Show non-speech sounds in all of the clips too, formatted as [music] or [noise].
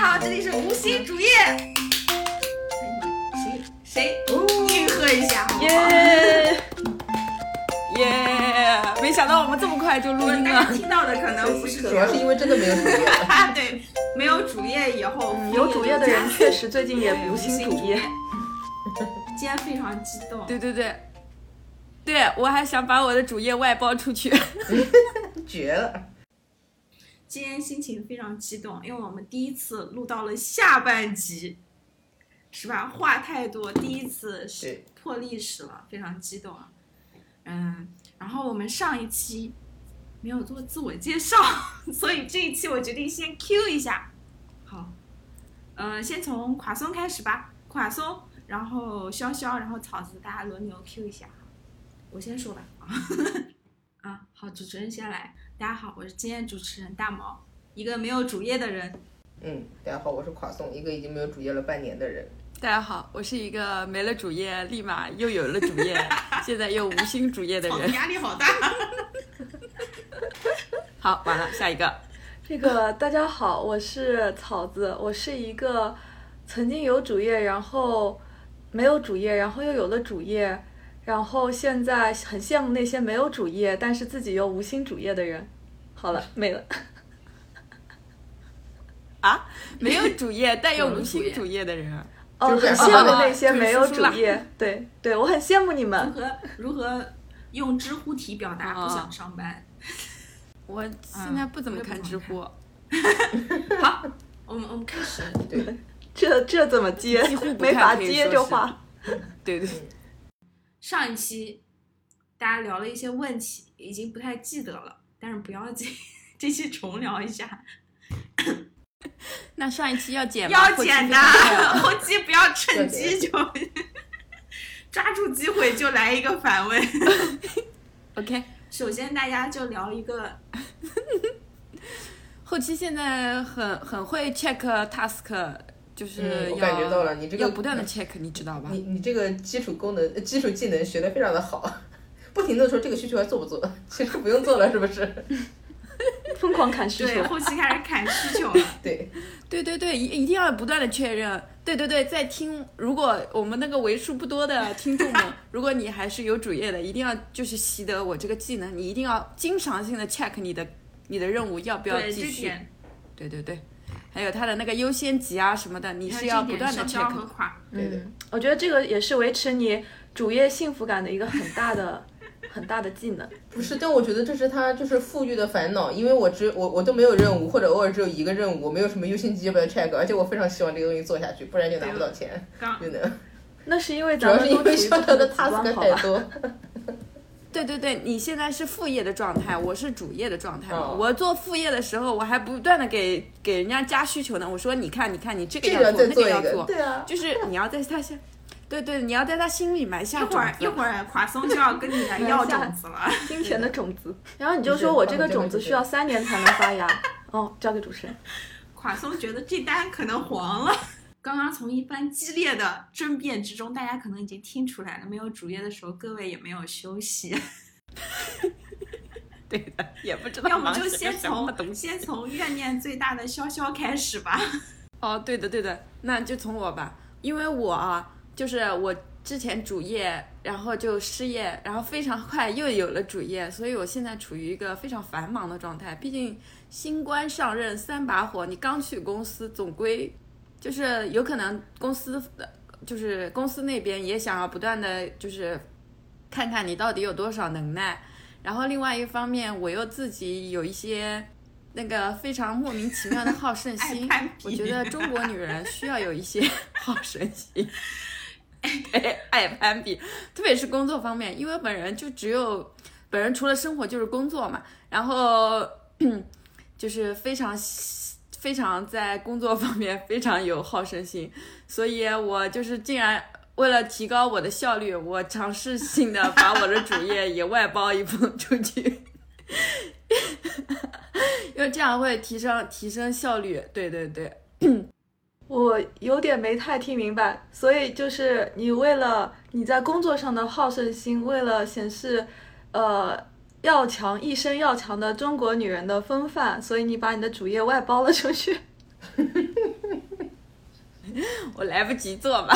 家好，这里是无心主页。谁谁应和一下？耶耶！没想到我们这么快就录音大家了。听到的可能不是主要是因为真的没有主页 [laughs] 对，没有主页以后，有主页的人 [laughs] 确实最近也无心主页。今天非常激动，对对对，对我还想把我的主页外包出去。[laughs] 绝了！今天心情非常激动，因为我们第一次录到了下半集，是吧？话太多，第一次是破历史了，非常激动啊。嗯，然后我们上一期没有做自我介绍，[laughs] 所以这一期我决定先 Q 一下。好，呃，先从垮松开始吧，垮松，然后潇潇，然后草子，大家轮流 Q 一下。我先说吧。[laughs] 啊，好，主持人先来。大家好，我是今天主持人大毛，一个没有主业的人。嗯，大家好，我是垮宋，一个已经没有主业了半年的人。大家好，我是一个没了主业，立马又有了主业，现在又无心主业的人。[laughs] 压力好大。好，完了，下一个。这个大家好，我是草子，我是一个曾经有主业，然后没有主业，然后又有了主页，然后现在很羡慕那些没有主业，但是自己又无心主业的人。好了，没了。[laughs] 啊，没有主业但又无心主业的人，哦，很羡慕哦那些没有主页，对对，我很羡慕你们如们。何如何用知乎体表达不想上班？我现在不怎么看知乎。好，我们我们开始。对，这这怎么接几乎？没法接这话。对对，上一期大家聊了一些问题，已经不太记得了，但是不要紧，这期重聊一下。那上一期要剪吗？要剪的，后期不要趁机就抓住机会就来一个反问。[laughs] OK，[laughs] 首先，大家就聊一个 [laughs] 后期现在很很会 check task，就是要、嗯我感觉到了你这个要不断的 check，你知道吧？你你这个基础功能、呃基础技能学的非常的好，[laughs] 不停的说这个需求还做不做？[laughs] 其实不用做了，是不是？[laughs] 疯狂砍需对求。后期开始砍需求了。对，对对对，一一定要不断的确认。对对对，在听，如果我们那个为数不多的听众们，如果你还是有主业的，一定要就是习得我这个技能，你一定要经常性的 check 你的你的任务要不要，继续。对对对，还有它的那个优先级啊什么的，你是要不断的 check 对的嗯，我觉得这个也是维持你主业幸福感的一个很大的、[laughs] 很大的技能。不是，但我觉得这是他就是富裕的烦恼，因为我只我我都没有任务，或者偶尔只有一个任务，我没有什么优先级要不要 check，而且我非常希望这个东西做下去，不然就拿不到钱，能。[laughs] 那是因为主要是因为的 task？太多。对对对，你现在是副业的状态，我是主业的状态嘛。哦我做副业的时候，我还不断的给给人家加需求呢。我说，你看，你看，你这个要要做，那再做一个，要做，对啊，就是你要在他心，对对，你要在他心里埋下一会儿种子。一会儿垮松就要跟你来 [laughs] 要种子了。[laughs] 金钱的种子。[laughs] 然后你就说我这个种子需要三年才能发芽。哦，交给主持人。垮松觉得这单可能黄了。刚刚从一番激烈的争辩之中，大家可能已经听出来了，没有主页的时候，各位也没有休息。[laughs] 对的，也不知道要么忙些就先从。先从怨念最大的潇潇开始吧。哦，对的对的，那就从我吧，因为我啊，就是我之前主业，然后就失业，然后非常快又有了主业，所以我现在处于一个非常繁忙的状态。毕竟新官上任三把火，你刚去公司，总归就是有可能公司的就是公司那边也想要不断的就是看看你到底有多少能耐。然后另外一方面，我又自己有一些那个非常莫名其妙的好胜心 [laughs] 我觉得中国女人需要有一些好胜心，[laughs] 对，[laughs] 爱攀比，特别是工作方面，因为本人就只有本人除了生活就是工作嘛，然后 [clears throat] 就是非常非常在工作方面非常有好胜心，所以我就是竟然。为了提高我的效率，我尝试性的把我的主页也外包一部分出去，[laughs] 因为这样会提升提升效率。对对对，我有点没太听明白，所以就是你为了你在工作上的好胜心，为了显示，呃，要强一生要强的中国女人的风范所以你把你的主页外包了出去。[laughs] 我来不及做吧。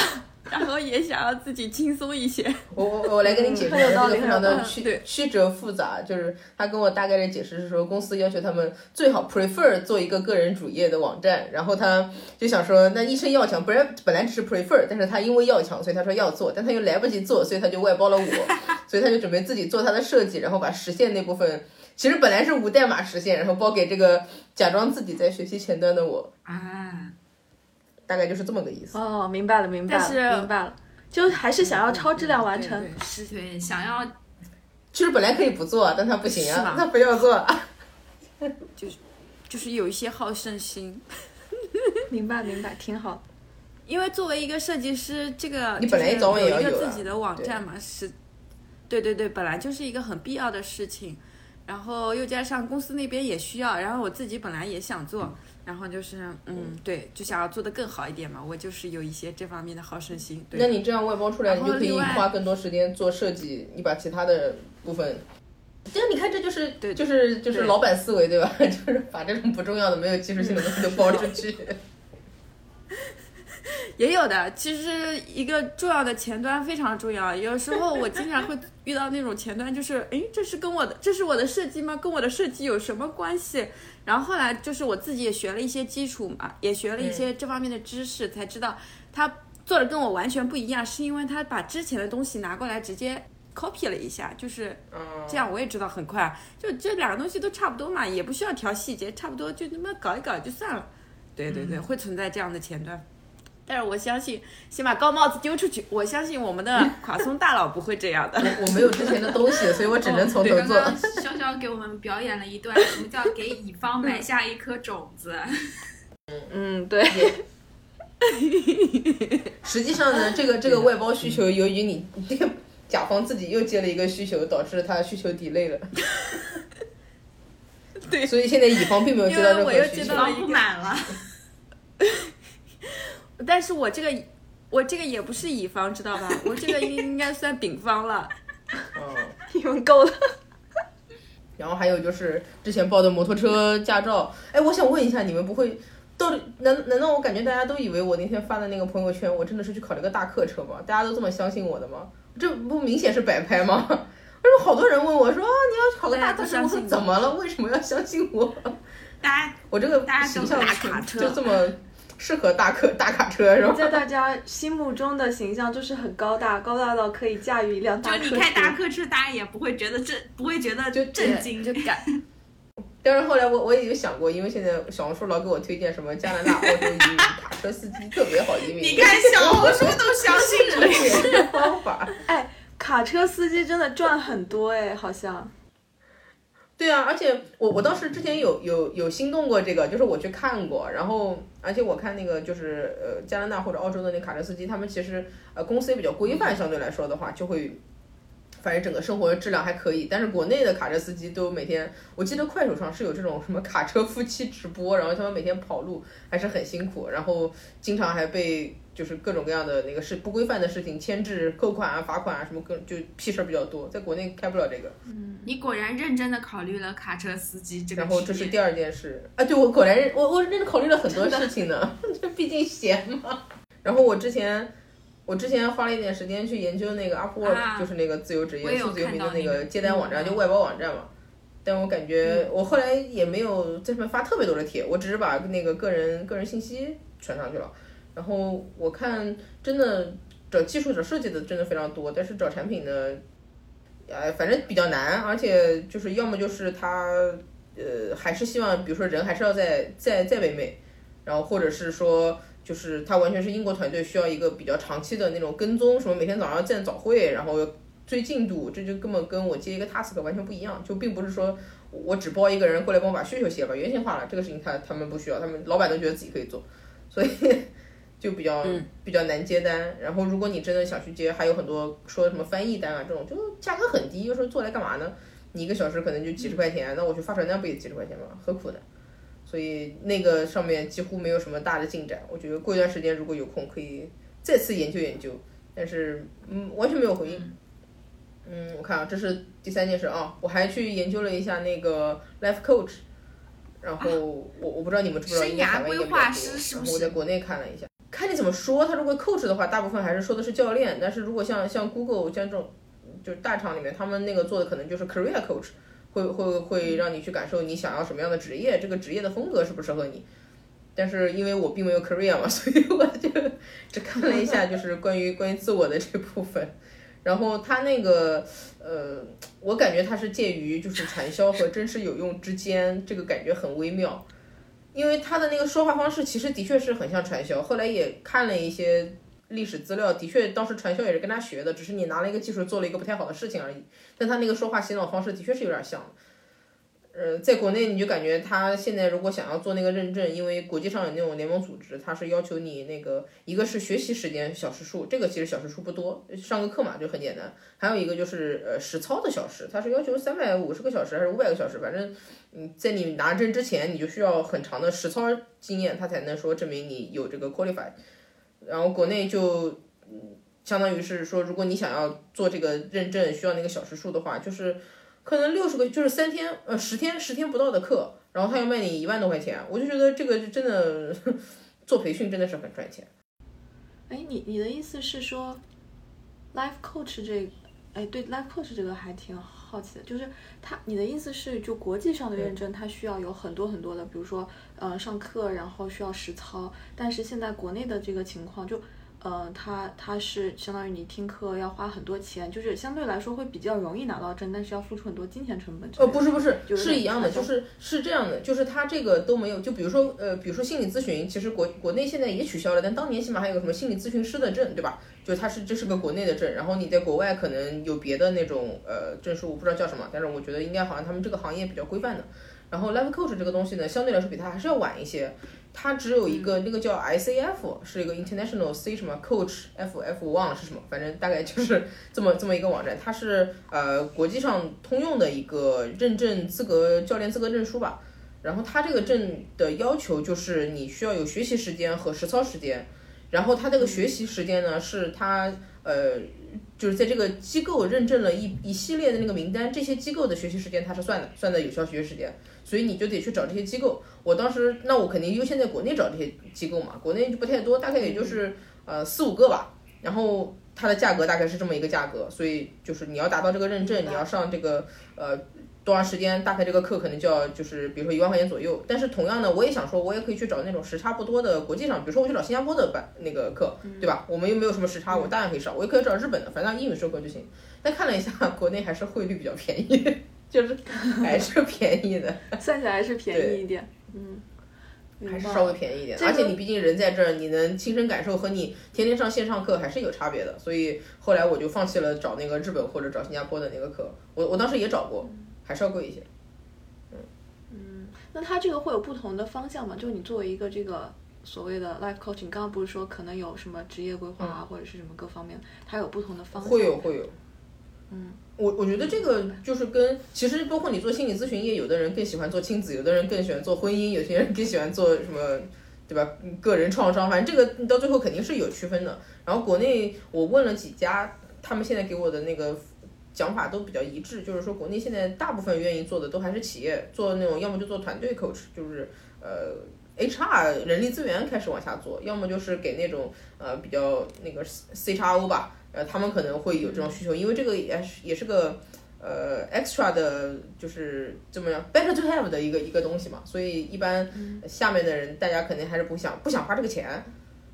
然后也想要自己轻松一些。我我我来跟你解释这个非常的曲曲折复杂，就是他跟我大概的解释是说，公司要求他们最好 prefer 做一个个人主页的网站，然后他就想说，那医生要强，不然本来只是 prefer，但是他因为要强，所以他说要做，但他又来不及做，所以他就外包了我，[laughs] 所以他就准备自己做他的设计，然后把实现那部分。其实本来是无代码实现，然后包给这个假装自己在学习前端的我，啊，大概就是这么个意思。哦，明白了，明白但是了，明白了，就还是想要超质量完成。对对是对，想要其实本来可以不做，但他不行，啊他非要做。[laughs] 就是就是有一些好胜心。[laughs] 明白，明白，挺好。因为作为一个设计师，这个你本来就是早晚也有一个自己的网站嘛，是，对对对，本来就是一个很必要的事情，然后又加上公司那边也需要，然后我自己本来也想做，然后就是嗯，对，就想要做得更好一点嘛，我就是有一些这方面的好胜心。对那你这样外包出来，你就可以花更多时间做设计，你把其他的部分。这样你看，这就是对就是就是老板思维对吧？[laughs] 就是把这种不重要的、没有技术性的东西都包出去。[laughs] 也有的，其实一个重要的前端非常重要。有时候我经常会遇到那种前端，就是诶，这是跟我的，这是我的设计吗？跟我的设计有什么关系？然后后来就是我自己也学了一些基础嘛，也学了一些这方面的知识，才知道他做的跟我完全不一样，是因为他把之前的东西拿过来直接 copy 了一下，就是嗯，这样我也知道很快，就这两个东西都差不多嘛，也不需要调细节，差不多就那么搞一搞就算了。对对对，会存在这样的前端。但是我相信，先把高帽子丢出去。我相信我们的垮松大佬不会这样的。[laughs] 我没有之前的东西，所以我只能从头做。刚刚潇潇给我们表演了一段什么叫给乙方埋下一颗种子。嗯，对，实际上呢，这个这个外包需求，由于你这个甲方自己又接了一个需求，导致他需求 delay 了。[laughs] 对所以现在乙方并没有接到任因为我又何需求接到。了方不满了，但是我这个我这个也不是乙方，知道吧？我这个应应该算丙方了。[laughs] 嗯。你们够了。[laughs] 然后还有就是之前报的摩托车驾照，哎，我想问一下，你们不会到底难难道我感觉大家都以为我那天发的那个朋友圈，我真的是去考了个大客车吗？大家都这么相信我的吗？这不明显是摆拍吗？为什么好多人问我说、啊、你要考个大客车？我说怎么了？为什么要相信我？大家我这个大家都形象大卡车就这么适合大客大卡车是吧？在大家心目中的形象就是很高大，高大到可以驾驭一辆大客车。就你开大客车，大家也不会觉得震，[laughs] 不会觉得就震惊。就感但是后来我我也有想过，因为现在小红书老给我推荐什么加拿大、澳洲移民卡车司机特别好移民，[laughs] 你看小红书都相信这人，也是方法。哎，卡车司机真的赚很多哎，好像。对啊，而且我我当时之前有有有心动过这个，就是我去看过，然后而且我看那个就是呃加拿大或者澳洲的那卡车司机，他们其实呃公司也比较规范，相对来说的话就会。反正整个生活质量还可以，但是国内的卡车司机都每天，我记得快手上是有这种什么卡车夫妻直播，然后他们每天跑路还是很辛苦，然后经常还被就是各种各样的那个事不规范的事情牵制、扣款啊、罚款啊什么各就屁事儿比较多，在国内开不了这个。嗯你果然认真的考虑了卡车司机这个然后这是第二件事啊，对我果然认我我认真考虑了很多事情呢，[laughs] 这毕竟闲嘛。然后我之前我之前花了一点时间去研究那个 Upwork，、啊就是那个自由职业、数字游民的那个那个接单网站，嗯就外包网站嘛。但我感觉我后来也没有在上面发特别多的帖，我只是把那个个人个人信息传上去了。然后我看真的找技术找设计的真的非常多，但是找产品的，呃，反正比较难，而且就是要么就是他呃还是希望，比如说人还是要在在在北美，然后或者是说就是他完全是英国团队，需要一个比较长期的那种跟踪，什么每天早上见早会，然后追进度，这就根本跟我接一个 task 完全不一样，就并不是说我只包一个人过来帮我把需求写了，原型化了，这个事情他他们不需要，他们老板都觉得自己可以做，所以就比较、比较难接单。然后如果你真的想去接，还有很多说什么翻译单啊这种，就价格很低，又说做来干嘛呢？你一个小时可能就几十块钱，那我去发传单不也几十块钱吗？何苦呢？所以那个上面几乎没有什么大的进展。我觉得过一段时间如果有空可以再次研究研究，但是嗯完全没有回应。嗯，我看啊，这是第三件事啊，我还去研究了一下那个 Life Coach，然后我我不知道你们知不知道，生应该海涯规外应该比较多划师是不是然后我在国内看了一下，看你怎么说？他如果 coach 的话，大部分还是说的是教练。但是如果像像 Google 像这种就是大厂里面，他们那个做的可能就是 career coach，会会会让你去感受你想要什么样的职业，这个职业的风格适不适合你。但是因为我并没有 career 嘛，[laughs] 所以我就只看了一下，就是关于关于自我的这部分。然后他那个呃，我感觉他是介于就是传销和真实有用之间，这个感觉很微妙。因为他的那个说话方式其实的确是很像传销，后来也看了一些历史资料，的确当时传销也是跟他学的，只是你拿了一个技术做了一个不太好的事情而已。但他那个说话洗脑方式的确是有点像。呃，在国内你就感觉他现在如果想要做那个认证，因为国际上有那种联盟组织，他是要求你那个一个是学习时间小时数，这个其实小时数不多，上个课嘛就很简单。还有一个就是呃实操的小时，他是要求三百五十个小时还是五百个小时，反正嗯在你拿证之前，你就需要很长的实操经验，他才能说证明你有这个 qualify。然后国内就嗯相当于是说，如果你想要做这个认证，需要那个小时数的话，就是。可能六十个就是三天，呃，十天十天不到的课，然后他要卖你一万多块钱，我就觉得这个真的 [laughs] 做培训真的是很赚钱。哎，你你的意思是说，life coach 这，哎，对，life coach 这个还挺好奇的，就是他，你的意思是就国际上的认证，它需要有很多很多的，比如说，呃，上课，然后需要实操，但是现在国内的这个情况就。呃，它它是相当于你听课要花很多钱，就是相对来说会比较容易拿到证，但是要付出很多金钱成本。呃，不是不是，是一样的，就是是这样的，就是它这个都没有，就比如说呃，比如说心理咨询，其实国国内现在也取消了，但当年起码还有个什么心理咨询师的证，对吧？就它是这是个国内的证，然后你在国外可能有别的那种呃证书，我不知道叫什么，但是我觉得应该好像他们这个行业比较规范的。然后 life coach 这个东西呢，相对来说比它还是要晚一些。它只有一个，那个叫 ICF，是一个 International C 什么 Coach F F 忘了是什么，反正大概就是这么这么一个网站。它是呃国际上通用的一个认证资格教练资格证书吧。然后它这个证的要求就是你需要有学习时间和实操时间。然后它这个学习时间呢，是它呃就是在这个机构认证了一一系列的那个名单，这些机构的学习时间它是算的，算的有效学习时间。所以你就得去找这些机构。我当时那我肯定优先在国内找这些机构嘛，国内就不太多，大概也就是呃四五个吧。然后它的价格大概是这么一个价格，所以就是你要达到这个认证，你要上这个呃多长时间，大概这个课可能就要就是比如说一万块钱左右。但是同样的，我也想说，我也可以去找那种时差不多的国际上，比如说我去找新加坡的班那个课，对吧？我们又没有什么时差，我当然可以上。我也可以找日本的，反正英语授课就行。但看了一下，国内还是汇率比较便宜。就是 [laughs] 还是便宜的，[laughs] 算起来是便宜一点，嗯，还是稍微便宜一点。而且你毕竟人在这儿，你能亲身感受和你天天上线上课还是有差别的。所以后来我就放弃了找那个日本或者找新加坡的那个课。我我当时也找过，还是要贵一些。嗯嗯，那它这个会有不同的方向吗？就是你作为一个这个所谓的 life coaching，刚刚不是说可能有什么职业规划啊，或者是什么各方面，它有不同的方向？会有会有，嗯。我我觉得这个就是跟其实包括你做心理咨询业，有的人更喜欢做亲子，有的人更喜欢做婚姻，有些人更喜欢做什么，对吧？个人创伤，反正这个到最后肯定是有区分的。然后国内我问了几家，他们现在给我的那个讲法都比较一致，就是说国内现在大部分愿意做的都还是企业做那种，要么就做团队 coach，就是呃 HR 人力资源开始往下做，要么就是给那种呃比较那个 CXO 吧。呃，他们可能会有这种需求，因为这个也是也是个呃 extra 的，就是怎么样 better to have 的一个一个东西嘛，所以一般下面的人大家肯定还是不想不想花这个钱，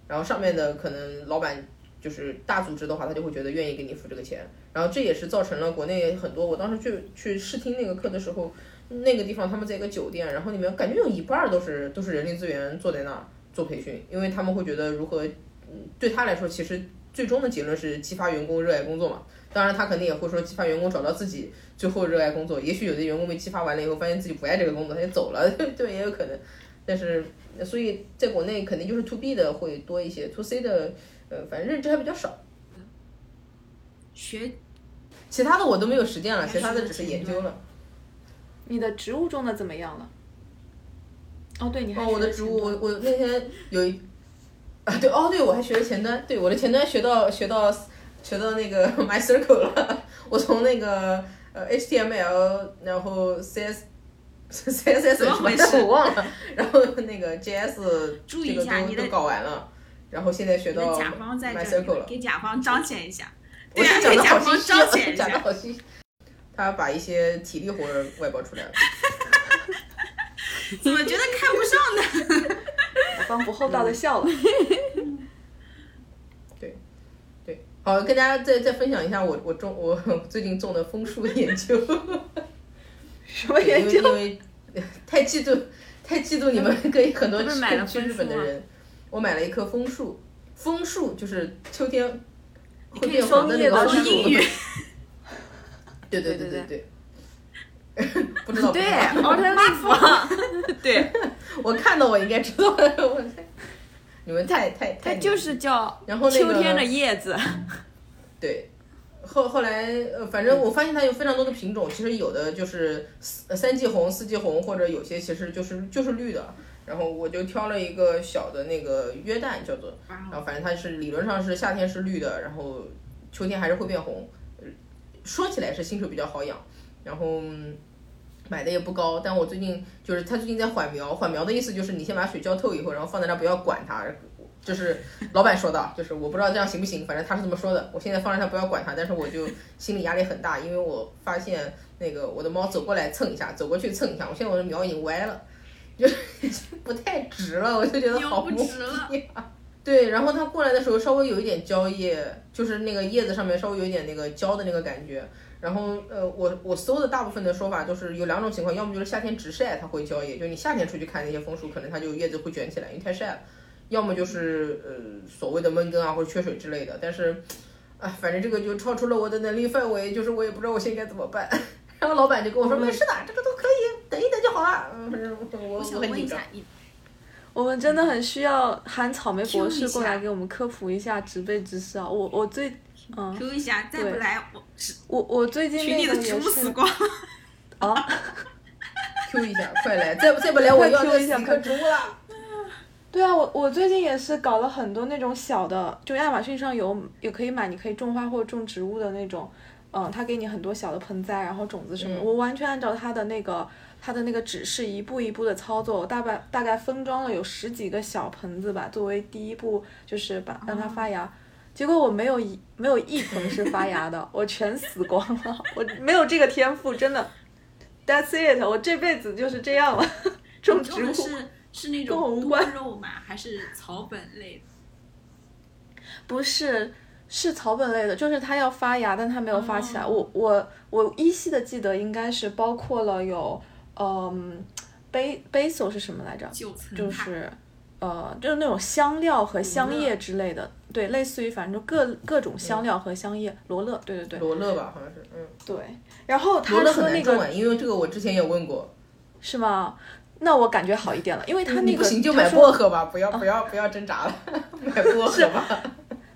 然后上面的可能老板就是大组织的话，他就会觉得愿意给你付这个钱，然后这也是造成了国内很多，我当时去去试听那个课的时候，那个地方他们在一个酒店，然后里面感觉有一半都是都是人力资源坐在那儿做培训，因为他们会觉得如何，嗯，对他来说其实。最终的结论是激发员工热爱工作嘛？当然，他肯定也会说激发员工找到自己最后热爱工作。也许有的员工被激发完了以后，发现自己不爱这个工作，他就走了，[laughs] 对，也有可能。但是，所以在国内肯定就是 to B 的会多一些，to C 的，呃，反正认知还比较少。学，其他的我都没有实践了，其他的只是研究了。你的植物种的怎么样了？哦，对，你还哦，我的植物，我我那天有一。啊对哦对，我还学了前端，对我的前端学到学到学到那个 [laughs] My Circle 了，我从那个呃 HTML，然后 CS CSS [laughs] 什么我忘了，然后那个 JS 这个都都搞完了，然后现在学到甲方在 My 这 Circle 里，了。给甲方彰显一下。我对啊，是讲的给甲方彰显一讲的。好心虚。他把一些体力活外包出来了。[laughs] 怎么觉得看不上呢？甲方不厚道的笑了。[laughs] 对，对好，跟大家再再分享一下我我种我 [laughs] 最近种的枫树研究。[laughs] 什么研因为究？因为太嫉妒太嫉妒你们可以很多去日本的人，我买了一棵枫树，枫树就是秋天会变黄的那个树。英语，对对对对对对。[laughs] 不知道，对知道，autumn leaf，对，我看到我应该知道的，我猜你们太太太它就是叫然后那个秋天的叶子，[laughs] 对，后后来呃，反正我发现它有非常多的品种，其实有的就是四呃三季红、四季红，或者有些其实就是就是绿的。然后我就挑了一个小的那个约旦叫做，然后反正它是理论上是夏天是绿的，然后秋天还是会变红。呃说起来是新手比较好养，然后嗯买的也不高，但我最近就是它最近在缓苗，缓苗的意思就是你先把水浇透以后，然后放在那不要管它，就是老板说的，就是我不知道这样行不行，反正他是这么说的。我现在放在那不要管它，但是我就心理压力很大，因为我发现那个我的猫走过来蹭一下，走过去蹭一下，我现在我的苗已经歪了，就是已 [laughs] 经不太直了，我就觉得好不直了。对，然后它过来的时候稍微有一点蕉叶，就是那个叶子上面稍微有一点那个焦的那个感觉。然后呃，我我搜的大部分的说法就是有两种情况，要么就是夏天直晒它会焦叶，就你夏天出去看那些枫树，可能它就叶子会卷起来，因为太晒了。要么就是呃所谓的闷根啊或者缺水之类的，但是，哎，反正这个就超出了我的能力范围，就是我也不知道我现在该怎么办。[laughs] 然后老板就跟我说没事的，这个都可以，等一等就好了。嗯，反正我我想我很紧张问一下。，我们真的很需要喊草莓博士过来给我们科普一下植被知识啊！我我最嗯，Q 一下，再不来我是我我最近群里的植物死光。啊，[laughs] Q 一下，快来！再不再不来，我要 Q 一下死一棵植物了。[laughs] 对啊，我我最近也是搞了很多那种小的，就亚马逊上有也可以买，你可以种花或者种植物的那种，嗯，他给你很多小的盆栽，然后种子什么，嗯我完全按照他的那个他的那个指示一步一步的操作，我大概大概分装了有十几个小盆子吧，作为第一步就是把让它发芽。结果我没有一没有一盆是发芽的，[laughs] 我全死光了，[laughs] 我没有这个天赋，真的。That's it，我这辈子就是这样了，[laughs] 种植物。是是那种多肉吗？还是草本类的？不是，是草本类的，就是它要发芽，但它没有发起来。哦我我我依稀的记得应该是包括了有，嗯，ba basil 是什么来着？就是，呃，就是那种香料和香叶之类的，对，类似于反正就各各种香料和香叶，罗勒，对对对罗勒吧，好像是，嗯，对。然后罗他勒很说那个因为这个我之前也问过。是吗？那我感觉好一点了，因为他那个不行就买薄荷吧，不要不要不要挣扎了，[laughs] 买薄荷吧。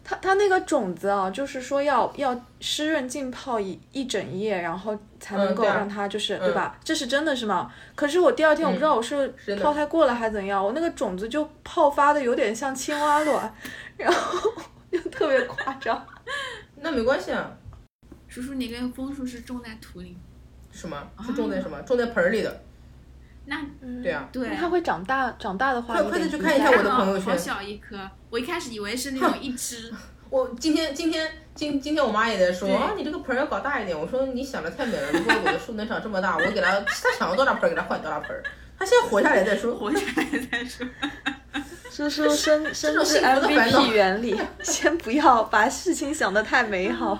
它它那个种子啊，就是说要要湿润浸泡一一整夜，然后才能够让它就是、嗯对吧？这是真的是吗？可是我第二天我不知道我是泡太过了还是怎样，我那个种子就泡发的有点像青蛙卵，[laughs] 然后就特别夸张。[laughs] 那没关系啊，叔叔，你跟枫树是种在土里，什么是种在什么？种在盆儿里的。那对啊，对那它会长大，长大的话快快点去看一下我的朋友圈好小一颗，我一开始以为是那种一只，[laughs] 我今天今天今今天我妈也在说啊，你这个盆儿要搞大一点。我说你想的太美了，如果我的树能长这么大，我给它，它想要多大盆儿给它换多大盆儿。它先活下来再说。活下来再说。[laughs] 叔叔深 [laughs] 深知种幸福的烦恼 MVP 原理，先不要把事情想得太美好。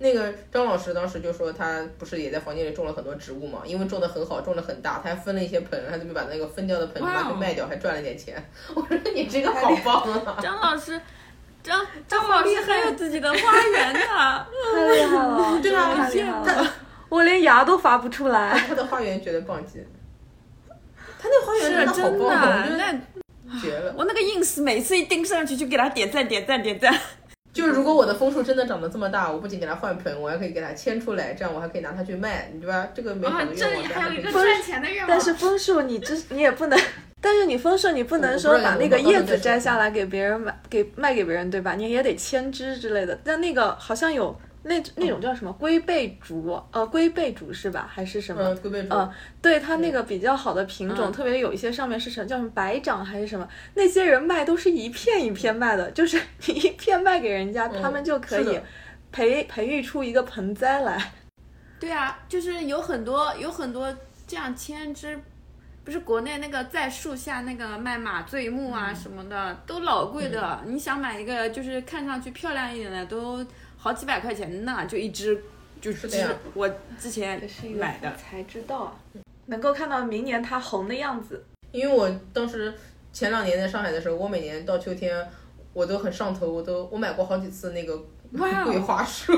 那个张老师当时就说，他不是也在房间里种了很多植物嘛，因为种的很好，种的很大，他还分了一些盆，他准备把那个分掉的盆把它卖掉，还赚了点钱。我说你这个好棒啊！张老师，张张老师还有自己的花园呢。[laughs] 太厉害了，对啊太厉害了，我连芽都发不出来。他的花园绝对棒极了，他那花园是真的我觉得绝了。我那个 ins 每次一盯上去就给他点赞点赞点赞。就是如果我的枫树真的长得这么大，我不仅给它换盆，我还可以给它牵出来，这样我还可以拿它去卖，对吧？这个美好啊的，愿望啊。这里还有一个赚钱的愿望。但是枫树你这你也不能，但是你枫树你不能说把那个叶子摘下来给别人买给卖给别人对吧？你也得牵枝之类的。但那个好像有那那种叫什么龟背竹，呃，龟背竹是吧？还是什么？嗯，龟背竹，嗯，对它那个比较好的品种，嗯特别有一些上面是什么叫什么白掌还是什么，那些人卖都是一片一片卖的，就是 [laughs] 你一片卖给人家，嗯他们就可以培培育出一个盆栽来。[laughs] 对啊，就是有很多有很多这样千枝，不是国内那个在树下那个卖马醉木啊什么的，都老贵的。你想买一个就是看上去漂亮一点的，都好几百块钱呢，就一只，就是我之前买的。才知道啊，能够看到明年它红的样子。因为我当时前两年在上海的时候，我每年到秋天我都很上头，我都我买过好几次那个桂花树，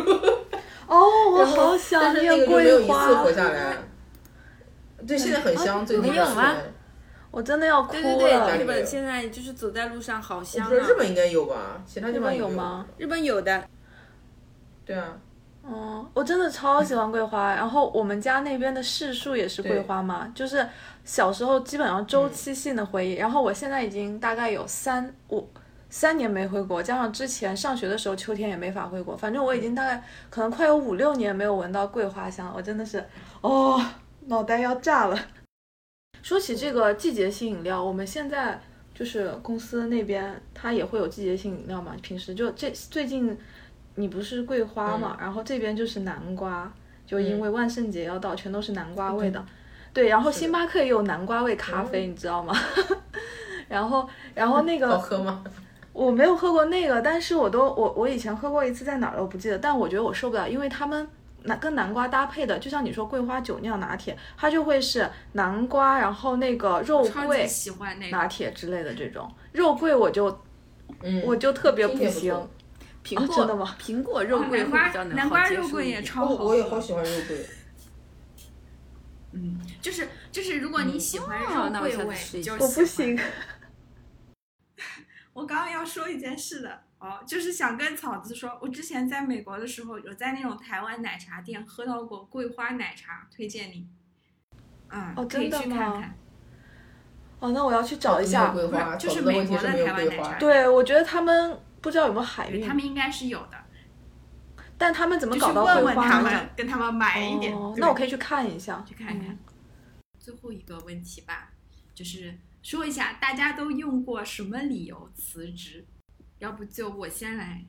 哦，我好想但是那个就没有一次活，下来。对，现在很香，最近没有吗我真的要哭对对对，了。日本现在就是走在路上好香啊不知道。日本应该有吧，其他地方有吗？日本有的，对啊，嗯，我真的超喜欢桂花。然后我们家那边的柿树也是桂花嘛，就是小时候基本上周期性的回忆。然后我现在已经大概有三五三年没回国，加上之前上学的时候秋天也没法回国，反正我已经大概可能快有五六年没有闻到桂花香了。我真的是哦，脑袋要炸了。说起这个季节性饮料，我们现在就是公司那边它也会有季节性饮料嘛，平时就这最近你不是桂花嘛，然后这边就是南瓜，就因为万圣节要到，全都是南瓜味的。对，然后星巴克也有南瓜味咖啡，你知道吗？[laughs] 然后，然后那个 [laughs] 好个喝吗？[laughs] 我没有喝过那个，但是我都我我以前喝过一次，在哪儿了我不记得，但我觉得我受不了，因为他们南跟南瓜搭配的，就像你说桂花酒酿拿铁，它就会是南瓜，然后那个肉桂喜欢那拿。铁之类的这种肉桂，我就嗯，我就特别不行错。苹果、啊真的吗苹果肉桂南瓜会比较能南瓜肉桂也超好喝。我也好喜欢肉桂。嗯，就是就是，如果你喜欢哦肉桂味，我不行。[laughs] 我刚刚要说一件事的哦，就是想跟草子说，我之前在美国的时候，有在那种台湾奶茶店喝到过桂花奶茶，推荐你。嗯，哦可以真的吗去看看。哦，那我要去找一下。桂花，就是美国的台湾奶茶。对，我觉得他们不知道有没有海运他，们应该是有的，但他们怎么搞到桂问问他？们，跟他们买一点。哦，那我可以去看一下，去看看嗯。最后一个问题吧，就是说一下大家都用过什么理由辞职？要不就我先来。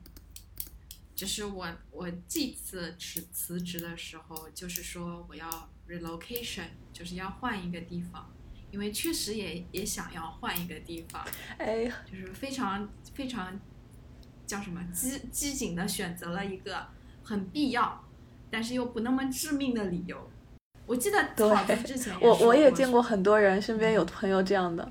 就是我我这次辞辞职的时候，就是说我要 relocation，就是要换一个地方，因为确实也也想要换一个地方，哎，就是非常非常叫什么机机警的选择了一个很必要，但是又不那么致命的理由。我记得对之前 [laughs] 我我也见过很多人，身边有朋友这样的。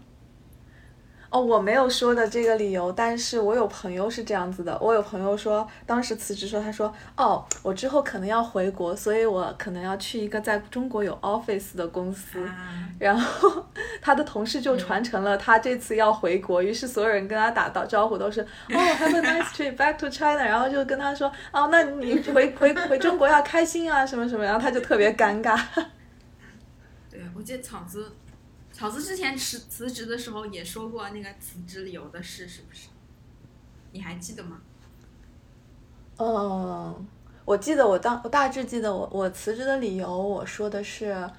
哦，我没有说的这个理由，但是我有朋友是这样子的。我有朋友说，当时辞职说，他说，哦，我之后可能要回国，所以我可能要去一个在中国有 office 的公司。啊，然后他的同事就传承了他这次要回国，于是所有人跟他打到招呼都是 [laughs] 哦，Have a nice trip back to China，然后就跟他说哦，那你回回回中国要开心啊什么什么，然后他就特别尴尬。对，我记得草子，草子之前辞辞职的时候也说过那个辞职理由的事，是不是？你还记得吗？嗯，我记得我当我大致记得我我辞职的理由，我说的是，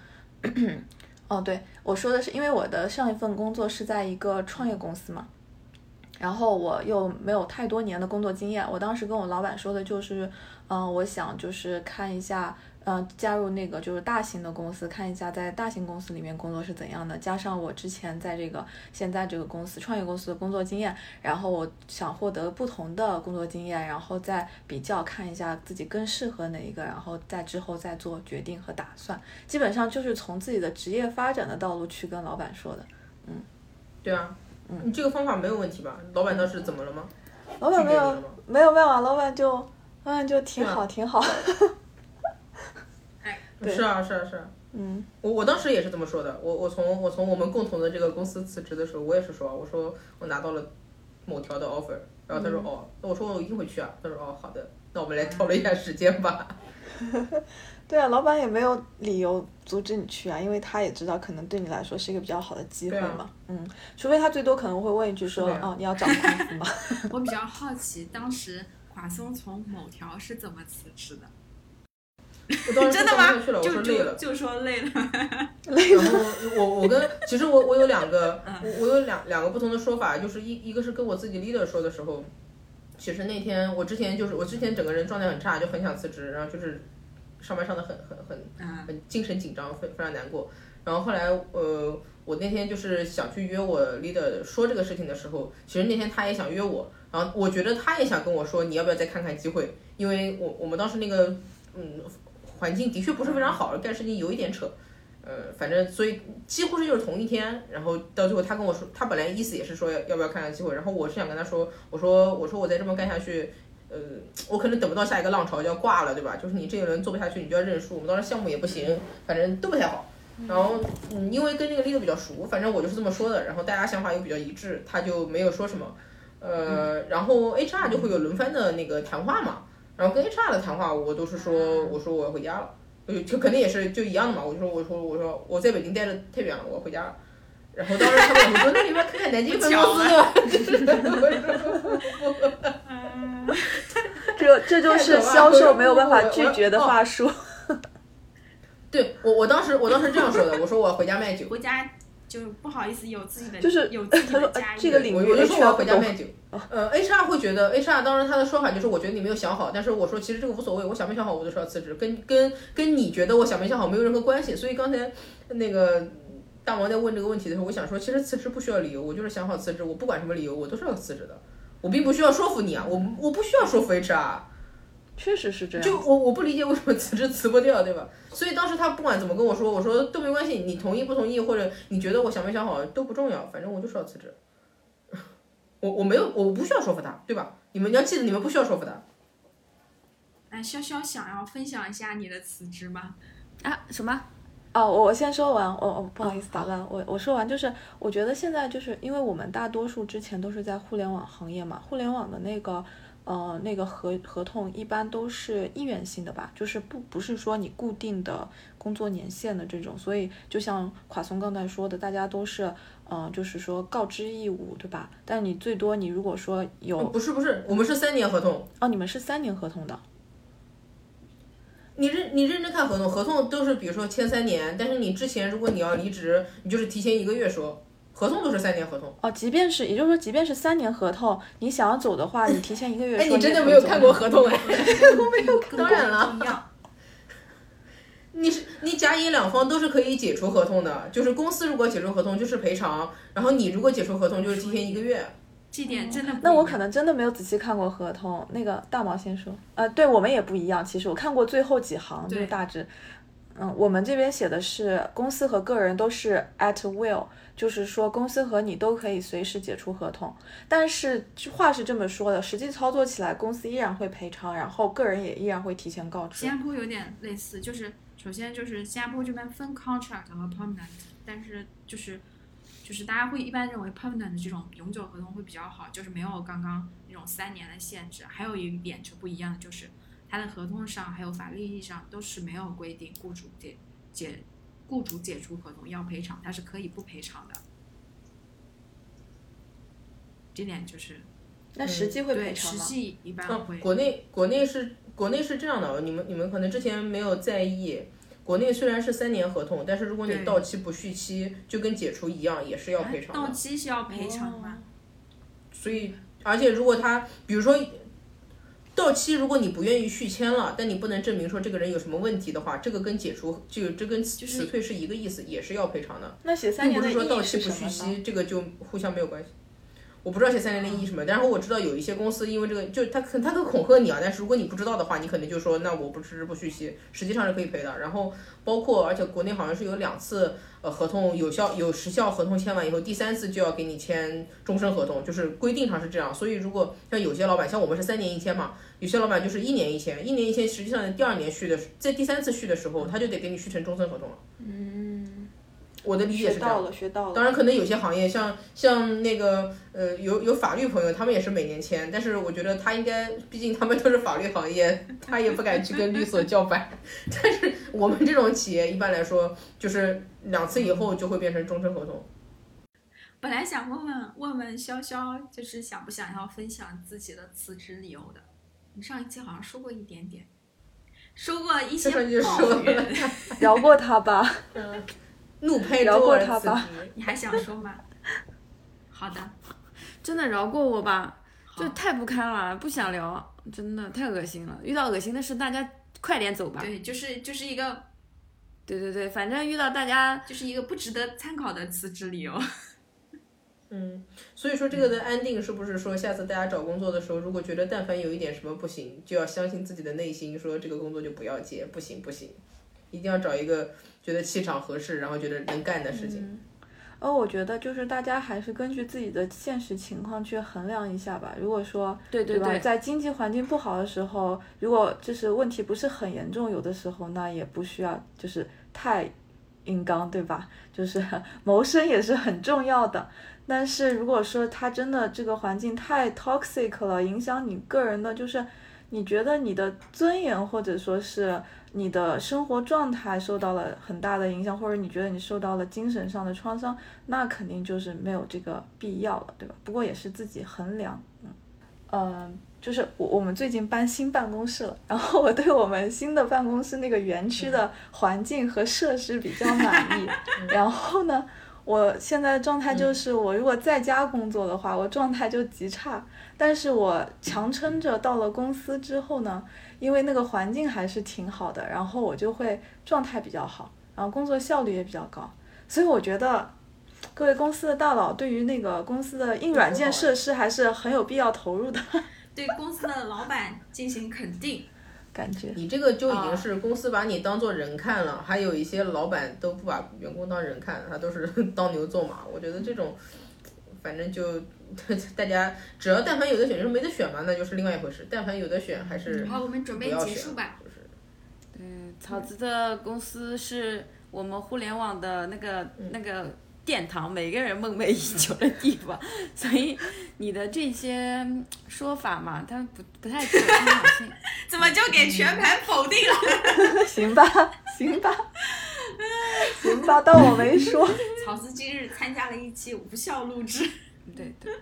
哦，对，我说的是因为我的上一份工作是在一个创业公司嘛，然后我又没有太多年的工作经验，我当时跟我老板说的就是，嗯、我想就是看一下。嗯，加入那个就是大型的公司，看一下在大型公司里面工作是怎样的，加上我之前在这个现在这个公司创业公司的工作经验，然后我想获得不同的工作经验，然后再比较看一下自己更适合哪一个，然后在之后再做决定和打算。基本上就是从自己的职业发展的道路去跟老板说的。嗯对啊，嗯你这个方法没有问题吧？老板当时怎么了吗？老板没有没有没有啊，老板就老板就挺好啊挺好。[laughs] 对是啊，是啊，是啊。嗯，我我当时也是这么说的。我我从我从我们共同的这个公司辞职的时候，我也是说，我说我拿到了某条的 offer，然后他说、嗯哦，那我说我一定会去啊。他说哦，好的，那我们来讨论一下时间吧。[laughs] 对啊，老板也没有理由阻止你去啊，因为他也知道可能对你来说是一个比较好的机会嘛。嗯，除非他最多可能会问一句说，哦，你要涨工资吗？[laughs] 我比较好奇，当时华松从某条是怎么辞职的？[laughs] 我当时真的吗说不去了，我就说累了就。说 [laughs] 累了。然后我我跟其实我我有两个嗯我我有两两个不同的说法，就是一一个是跟我自己 leader 说的时候，其实那天我之前就是我之前整个人状态很差，就很想辞职，然后就是上班上的很很很嗯很精神紧张，非非常难过。然后后来呃，我那天就是想去约我 leader 说这个事情的时候，其实那天他也想约我，然后我觉得他也想跟我说你要不要再看看机会，因为我我们当时那个嗯环境的确不是非常好，干事情有一点扯。呃，反正所以几乎是就是同一天，然后到最后他跟我说，他本来意思也是说要要不要看看机会，然后我是想跟他说，我说我说我再这么干下去，呃，我可能等不到下一个浪潮就要挂了，对吧？就是你这一轮做不下去，你就要认输。我们当时项目也不行，反正都不太好。然后嗯，因为跟那个 leader 比较熟，反正我就是这么说的，然后大家想法又比较一致，他就没有说什么。呃，然后 HR 就会有轮番的那个谈话嘛，然后跟 HR 的谈话我都是说，我说我要回家了。就就肯定也是就一样的嘛，我就说我说我说我在北京待的太远了，我要回家了。然后当时他们我说 [laughs] 那你们要看看南京分公司的，[laughs] 这这就是销售没有办法拒绝的话术。[laughs] 对我我当时我当时这样说的，我说我要回家卖酒，回家就不好意思有自己的，就是有自己他说的家呃这个领域我我就说我要回家卖酒。呃，HR 会觉得 HR 当时他的说法就是我觉得你没有想好，但是我说其实这个无所谓，我想没想好我都是要辞职，跟跟跟你觉得我想没想好没有任何关系。所以刚才那个大王在问这个问题的时候，我想说其实辞职不需要理由，我就是想好辞职，我不管什么理由我都是要辞职的，我并不需要说服你啊，我我不需要说服 HR。确实是这样。就我我不理解为什么辞职辞不掉，对吧？所以当时他不管怎么跟我说，我说都没关系，你同意不同意，或者你觉得我想没想好都不重要，反正我就是要辞职。[laughs] 我我没有，我不需要说服他，对吧？你们要记得，你们不需要说服他。哎，潇潇想要分享一下你的辞职吗？啊，什么？哦，我我先说完，我我不好意思打断，我我说完就是，我觉得现在就是因为我们大多数之前都是在互联网行业嘛，互联网的那个呃那个合合同一般都是意愿性的吧，就是不不是说你固定的工作年限的这种，所以就像垮松刚才说的，大家都是嗯、呃就是说告知义务，对吧？但你最多你如果说有哦不是不是，我们是三年合同。哦，你们是三年合同的，你认你认真看合同，合同都是比如说签三年，但是你之前如果你要离职，你就是提前一个月说，合同都是三年合同。哦，即便是也就是说，即便是三年合同，你想要走的话，你提前一个月哎，说你真的 [laughs] 没有看过合同哎？我没有，看过当然了。一样。[laughs] 你是你甲乙两方都是可以解除合同的，就是公司如果解除合同就是赔偿，然后你如果解除合同就是提前一个月。这点真的那我可能真的没有仔细看过合同。那个大毛先说，呃，对我们也不一样。其实我看过最后几行，就是大致，嗯，我们这边写的是公司和个人都是 at will，就是说公司和你都可以随时解除合同。但是话是这么说的，实际操作起来，公司依然会赔偿，然后个人也依然会提前告知新。加坡有点类似，就是首先就是新加坡这边分 contract 和 permanent，但是就是就是大家会一般认为 permanent 这种永久合同会比较好，就是没有刚刚那种三年的限制。还有一点就不一样的就是，它的合同上还有法律意义上都是没有规定雇主解解雇主解除合同要赔偿，它是可以不赔偿的。这点就是那实际会赔对实偿吗？际一般嗯会，国内国内是国内是这样的，你们你们可能之前没有在意，国内虽然是三年合同，但是如果你到期不续期，就跟解除一样，也是要赔偿到。期是要赔偿吗？所以，而且如果他，比如说到期，如果你不愿意续签了，但你不能证明说这个人有什么问题的话，这个跟解除就这跟辞退是一个意思，也是要赔偿的。那写三并不是说到期不续？期，这个就互相没有关系。我不知道写三零零一什么，然后我知道有一些公司因为这个，就他可他可恐吓你啊，但是如果你不知道的话，你可能就说那我不支不续期，实际上是可以赔的。然后包括而且国内好像是有两次呃合同有效有时效合同签完以后，第三次就要给你签终身合同，就是规定上是这样。所以如果像有些老板，像我们是三年一签嘛，有些老板就是一年一签，一年一签，实际上第二年续的在第三次续的时候，他就得给你续成终身合同了。嗯，我的理解是这样学到。了，学到了。当然，可能有些行业像像那个呃，有有法律朋友，他们也是每年签，但是我觉得他应该，毕竟他们都是法律行业，他也不敢去跟律所叫板。[laughs] 但是我们这种企业一般来说，就是两次以后就会变成终身合同。本来想问问问问潇潇，就是想不想要分享自己的辞职理由的。你上一期好像说过一点点，说过一些就抱说怨，[laughs] 了，饶过他吧。嗯，[laughs] 怒配饶过他吧。你还想说吗？[laughs] 好的，真的饶过我吧，好就太不堪了，不想聊，真的太恶心了。遇到恶心的事，大家快点走吧。对，就是就是一个对对对，反正遇到大家就是一个不值得参考的辞职理由。[laughs] 嗯，所以说这个的安定是不是说，下次大家找工作的时候，如果觉得但凡有一点什么不行，就要相信自己的内心，说这个工作就不要接，不行不行，一定要找一个觉得气场合适，然后觉得能干的事情。而我觉得就是大家还是根据自己的现实情况去衡量一下吧。如果说吧，对对对，在经济环境不好的时候，如果就是问题不是很严重，有的时候那也不需要就是太硬刚，对吧？[laughs] 就是 [laughs] 谋生也是很重要的。但是如果说他真的这个环境太 toxic 了，影响你个人的，就是你觉得你的尊严或者说是你的生活状态受到了很大的影响，或者你觉得你受到了精神上的创伤，那肯定就是没有这个必要了，对吧？不过也是自己衡量，嗯，嗯，就是我我们最近搬新办公室了，然后我对我们新的办公室那个园区的环境和设施比较满意，[laughs] 然后呢。我现在的状态就是，我如果在家工作的话，我状态就极差。但是我强撑着到了公司之后呢，因为那个环境还是挺好的，然后我就会状态比较好，然后工作效率也比较高。所以我觉得，各位公司的大佬对于那个公司的硬软件设施还是很有必要投入的 [laughs] 对公司的老板进行肯定，感觉。你这个就已经是公司把你当做人看了，还有一些老板都不把员工当人看，他都是 [laughs] 当牛做马。我觉得这种，反正就大家只要但凡有的选，就是没得选嘛，那就是另外一回事。但凡有的选，还是好，我们准备结束吧。就是嗯，草子的公司是我们互联网的那个、那个殿堂，每个人梦寐以求的地方，[laughs] 所以你的这些说法嘛，它不不太具有参考性。[laughs] 怎么就给全盘否定了？[laughs] 行吧，行吧，[laughs] 行吧，当我没说。[laughs] 草子今日参加了一期无效录制，对 [laughs] 对，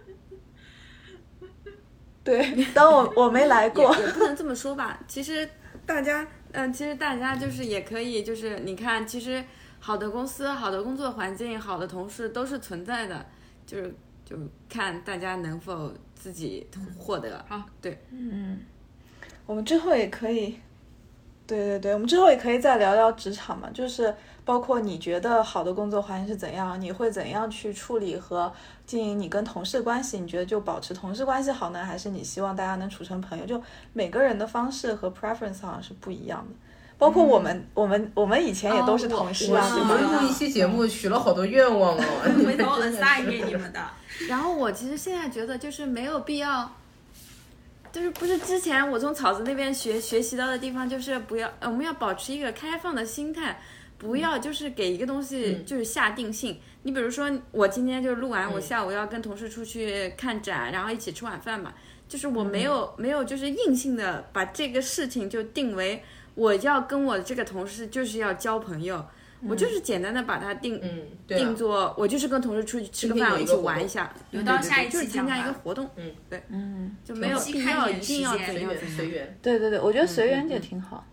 对，当我我没来过。也不能这么说吧。其实大家，嗯、其实大家就是也可以，就是你看，其实好的公司、好的工作环境、好的同事都是存在的，就是就看大家能否自己获得。好，对，嗯，我们之后也可以，对对对，我们之后也可以再聊聊职场嘛，就是包括你觉得好的工作环境是怎样，你会怎样去处理和经营你跟同事关系？你觉得就保持同事关系好呢，还是你希望大家能处成朋友？就每个人的方式和 preference 好像是不一样的。包括我们，我们我们以前也都是同事啊，我？们录一期节目许了好多愿望哦，回头真的 assign 给你们的。[laughs] 然后我其实现在觉得就是没有必要，就是不是之前我从草子那边学学习到的地方，就是不要呃我们要保持一个开放的心态，不要就是给一个东西嗯就是下定性。你比如说我今天就录完，我嗯下午要跟同事出去看展，然后一起吃晚饭嘛，就是我没嗯有、没有就是硬性的把这个事情就定为我要跟我这个同事就是要交朋友。我就是简单的把它定、嗯，定，做，我就是跟同事出去吃个饭，一起玩一下，留到下一次就是参加一个活动，嗯，对，嗯，就没有细必要一定要随怎样怎样。缘随缘。对对对，我觉得随缘也挺好，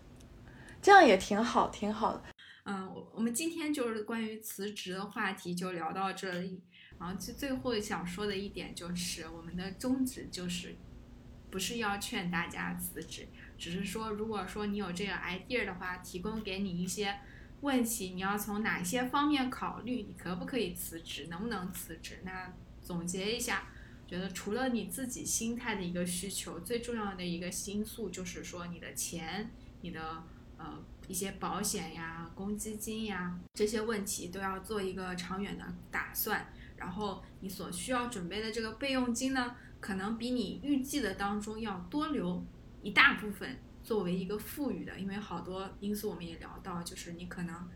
这样也挺好，挺好的。嗯，我我们今天就是关于辞职的话题就聊到这里。然后最最后想说的一点就是，我们的宗旨就是不是要劝大家辞职，只是说如果说你有这个 idea 的话，提供给你一些问题，你要从哪些方面考虑，你可不可以辞职，能不能辞职？那总结一下，觉得除了你自己心态的一个需求，最重要的一个因素就是说你的钱、你的呃一些保险呀、公积金呀这些问题都要做一个长远的打算。然后你所需要准备的这个备用金呢，可能比你预计的当中要多留一大部分作为一个富裕的，因为好多因素我们也聊到，就是你可能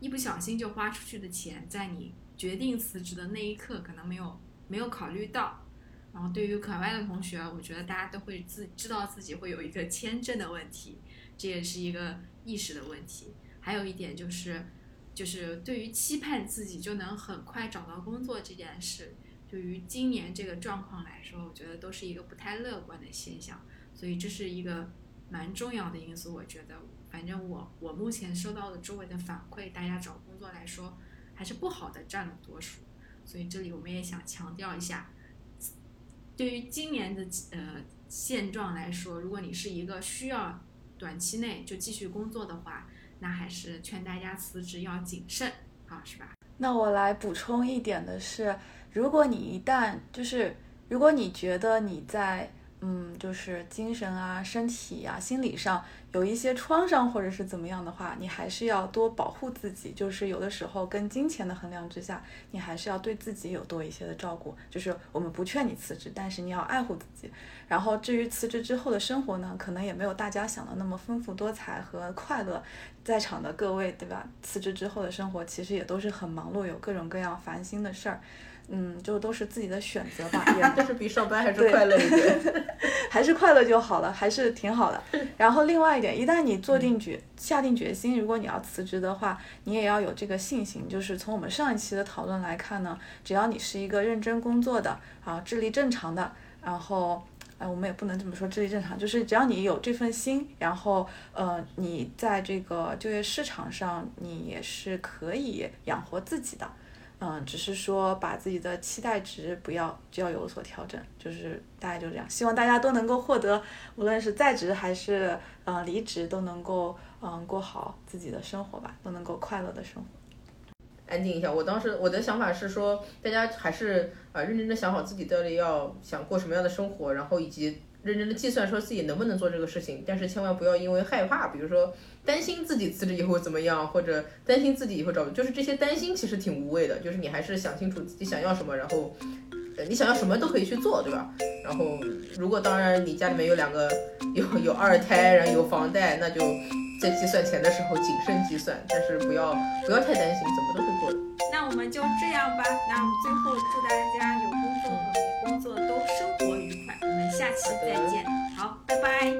一不小心就花出去的钱，在你决定辞职的那一刻可能没有没有考虑到。然后对于海外的同学，我觉得大家都会自知道自己会有一个签证的问题，这也是一个意识的问题。还有一点就是，就是对于期盼自己就能很快找到工作这件事，对于今年这个状况来说，我觉得都是一个不太乐观的现象。所以这是一个蛮重要的因素。我觉得，反正我我目前收到的周围的反馈，大家找工作来说还是不好的占了多数。所以这里我们也想强调一下，对于今年的呃现状来说，如果你是一个需要短期内就继续工作的话，那还是劝大家辞职要谨慎啊，是吧？那我来补充一点的是，如果你一旦就是如果你觉得你在嗯，就是精神啊、身体呀、心理上有一些创伤或者是怎么样的话，你还是要多保护自己。就是有的时候跟金钱的衡量之下，你还是要对自己有多一些的照顾。就是我们不劝你辞职，但是你要爱护自己。然后至于辞职之后的生活呢，可能也没有大家想的那么丰富多彩和快乐。在场的各位，对吧？辞职之后的生活其实也都是很忙碌，有各种各样烦心的事儿。嗯，就都是自己的选择吧，[laughs] 也但是比上班还是快乐一点，[laughs] 还是快乐就好了，还是挺好的。[laughs] 然后另外一点，一旦你做定决下定决心，如果你要辞职的话，你也要有这个信心。就是从我们上一期的讨论来看呢，只要你是一个认真工作的啊，智力正常的，然后，哎，我们也不能这么说，智力正常，就是只要你有这份心，然后呃，你在这个就业市场上，你也是可以养活自己的。嗯，只是说把自己的期待值不要就要有所调整，就是大概就这样。希望大家都能够获得，无论是在职还是呃离职，都能够嗯过好自己的生活吧，都能够快乐的生活。安静一下，我当时我的想法是说，大家还是啊认真的想好自己到底要想过什么样的生活，然后以及。认真的计算说自己能不能做这个事情，但是千万不要因为害怕，比如说担心自己辞职以后怎么样，或者担心自己以后找，就是这些担心其实挺无谓的。就是你还是想清楚自己想要什么，然后呃你想要什么都可以去做，对吧？然后如果当然你家里面有两个有有二胎，然后有房贷，那就在计算钱的时候谨慎计算，但是不要不要太担心，怎么都会过的。那我们就这样吧。那我们最后祝大家有下期再见。好，拜拜。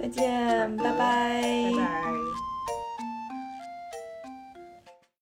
再见，拜拜。拜拜。